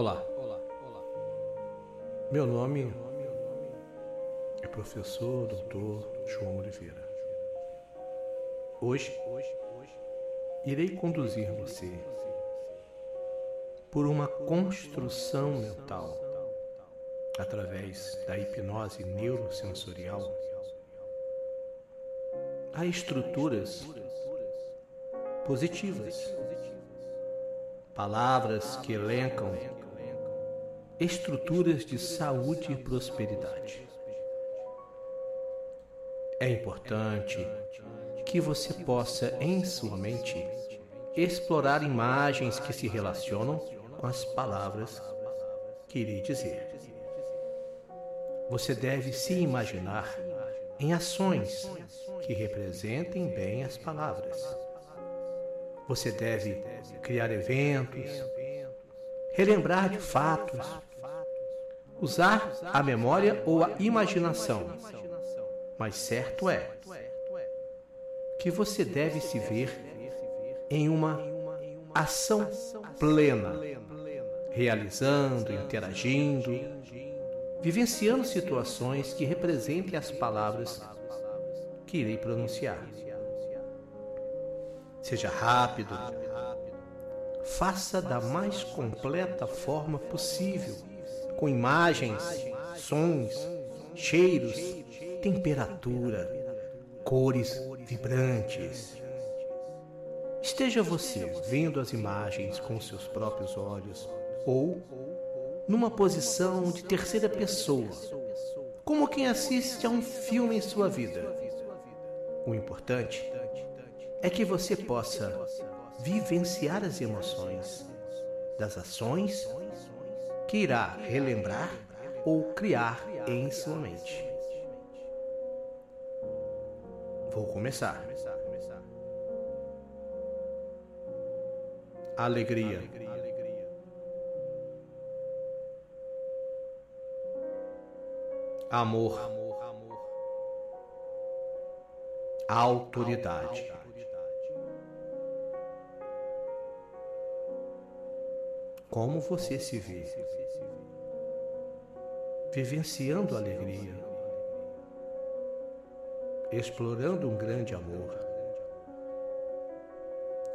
Olá. Meu nome é professor Dr. João Oliveira. Hoje irei conduzir você por uma construção mental através da hipnose neurosensorial a estruturas positivas, palavras que elencam estruturas de saúde e prosperidade. É importante que você possa, em sua mente, explorar imagens que se relacionam com as palavras que irei dizer. Você deve se imaginar em ações que representem bem as palavras. Você deve criar eventos, relembrar de fatos, usar a memória ou a imaginação. Mas certo é que você deve se ver em uma ação plena, realizando, interagindo, vivenciando situações que representem as palavras que irei pronunciar. Seja rápido, faça da mais completa forma possível, com imagens, sons, cheiros, temperatura, cores vibrantes. Esteja você vendo as imagens com seus próprios olhos ou numa posição de terceira pessoa, como quem assiste a um filme em sua vida. O importante é que você possa vivenciar as emoções das ações que irá relembrar ou criar em sua mente. Vou começar. Alegria. Amor. Autoridade. Como você se vê? Vivenciando alegria, explorando um grande amor,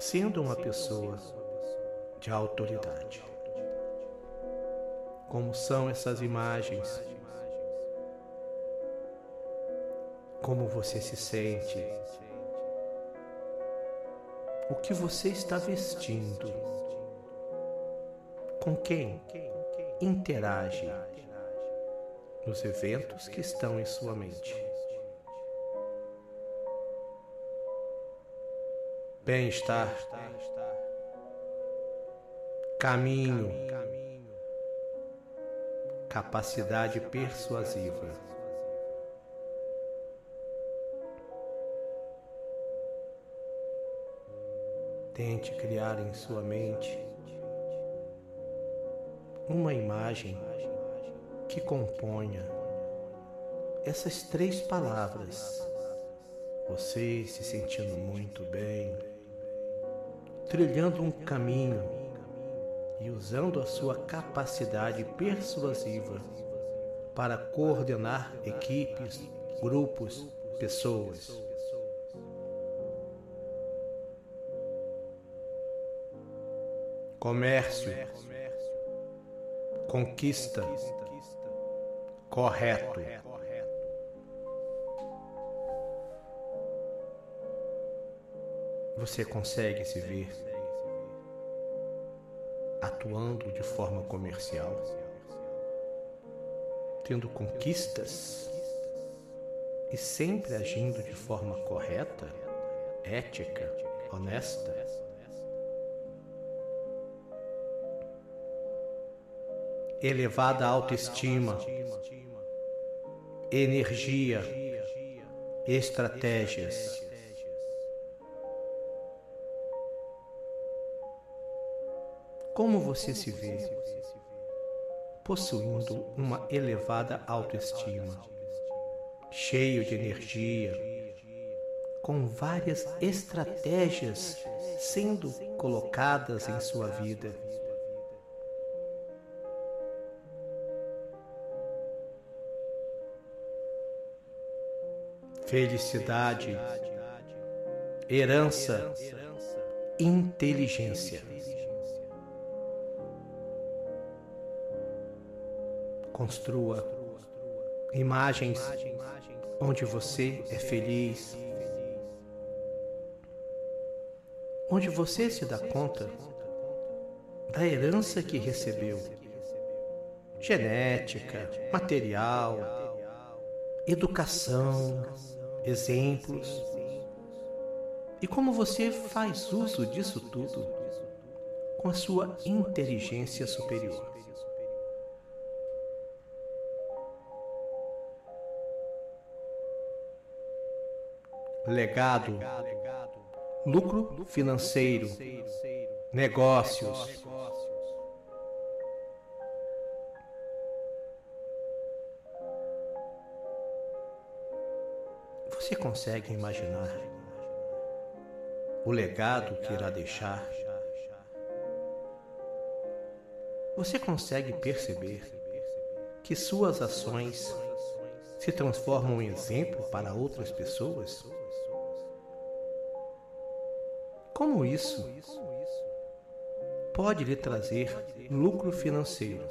sendo uma pessoa de autoridade. Como são essas imagens? Como você se sente? O que você está vestindo? Com quem interage nos eventos que estão em sua mente? Bem-estar, caminho, capacidade persuasiva. Tente criar em sua mente uma imagem que componha essas três palavras. Você se sentindo muito bem, trilhando um caminho e usando a sua capacidade persuasiva para coordenar equipes, grupos, pessoas. Comércio conquista, correto. Você consegue se ver atuando de forma comercial, tendo conquistas e sempre agindo de forma correta, ética, honesta? elevada autoestima, energia, estratégias. Como você se vê possuindo uma elevada autoestima, cheio de energia, com várias estratégias sendo colocadas em sua vida? Felicidade, herança, inteligência. Construa imagens onde você é feliz, onde você se dá conta da herança que recebeu genética, material, educação, exemplos. E como você faz uso disso tudo com a sua inteligência superior. Legado, lucro financeiro, negócios, Você consegue imaginar o legado que irá deixar? Você consegue perceber que suas ações se transformam em exemplo para outras pessoas? Como isso pode lhe trazer lucro financeiro?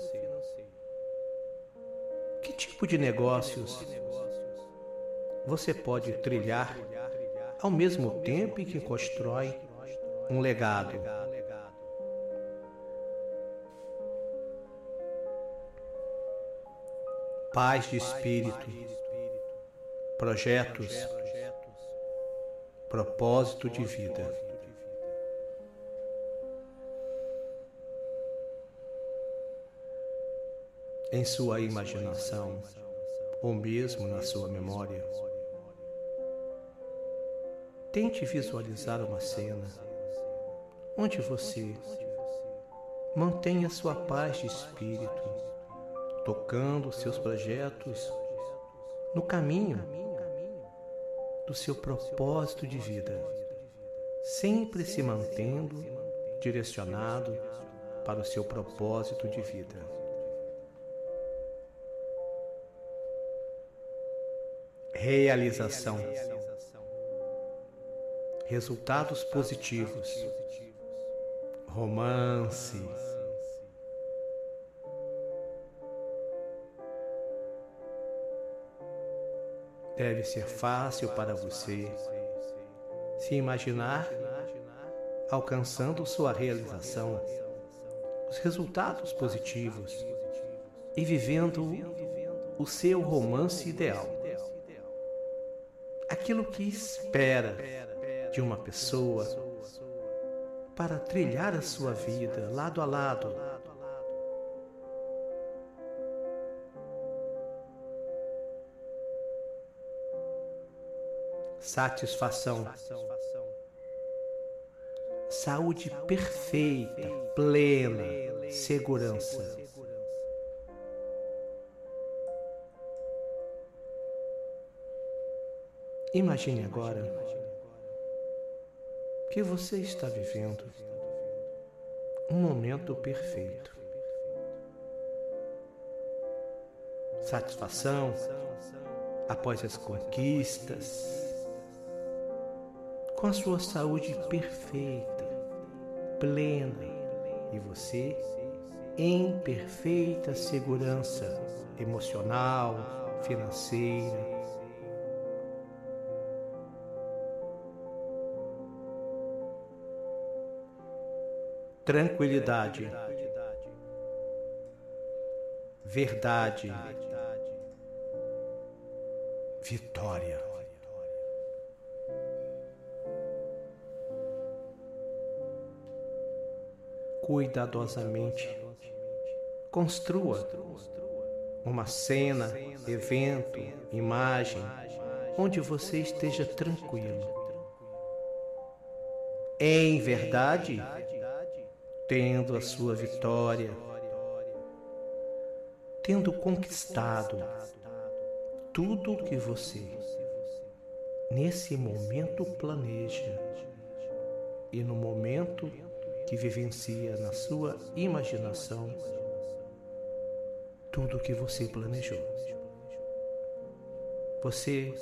Que tipo de negócios você pode trilhar ao mesmo tempo em que constrói um legado. Paz de espírito, projetos, propósito de vida. Em sua imaginação, ou mesmo na sua memória, Tente visualizar uma cena onde você mantenha sua paz de espírito, tocando seus projetos no caminho do seu propósito de vida, sempre se mantendo direcionado para o seu propósito de vida. Realização resultados positivos, romance. Deve ser fácil para você se imaginar alcançando sua realização, os resultados positivos e vivendo o seu romance ideal. Aquilo que espera de uma pessoa para trilhar a sua vida lado a lado. Satisfação, saúde perfeita, plena, segurança. Imagine agora que você está vivendo um momento perfeito. Satisfação após as conquistas, com a sua saúde perfeita, plena e você em perfeita segurança emocional, financeira, tranquilidade, verdade, vitória. Cuidadosamente, construa uma cena, evento, imagem, onde você esteja tranquilo. Em verdade, tendo a sua vitória, tendo conquistado tudo o que você nesse momento planeja e no momento que vivencia na sua imaginação tudo o que você planejou. Você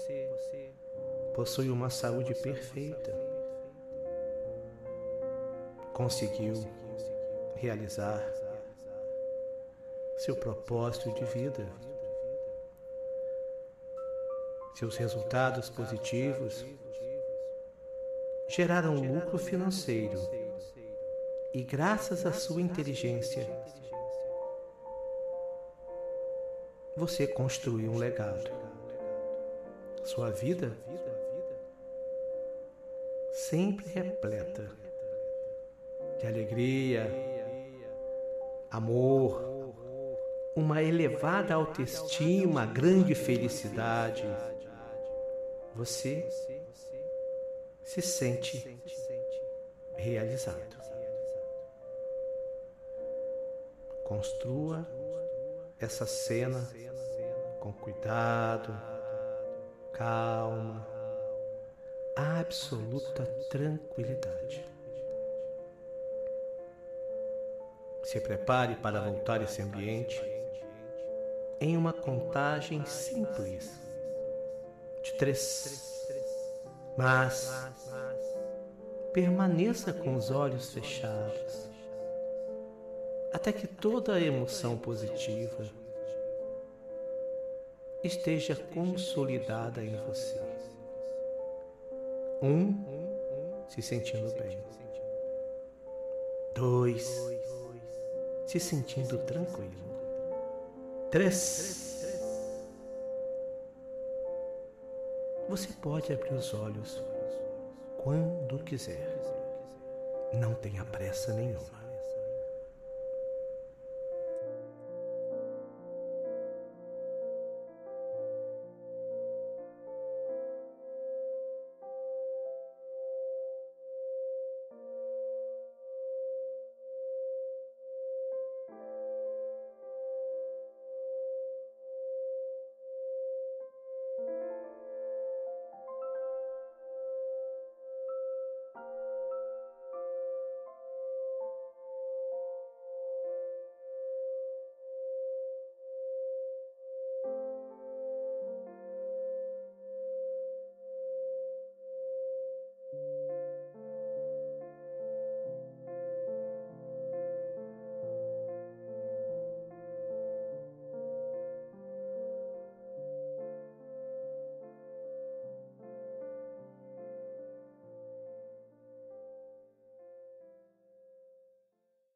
possui uma saúde perfeita. Conseguiu realizar seu propósito de vida. Seus resultados positivos geraram lucro financeiro e, graças à sua inteligência, você construiu um legado. Sua vida sempre repleta de alegria, amor, uma elevada autoestima, grande felicidade. Você se sente realizado. Construa essa cena com cuidado, calma, absoluta tranquilidade. Se prepare para voltar esse ambiente em uma contagem simples de três. Mas permaneça com os olhos fechados até que toda a emoção positiva esteja consolidada em você. Um, se sentindo bem. Dois, se sentindo tranquilo. Três, você pode abrir os olhos quando quiser. Não tenha pressa nenhuma.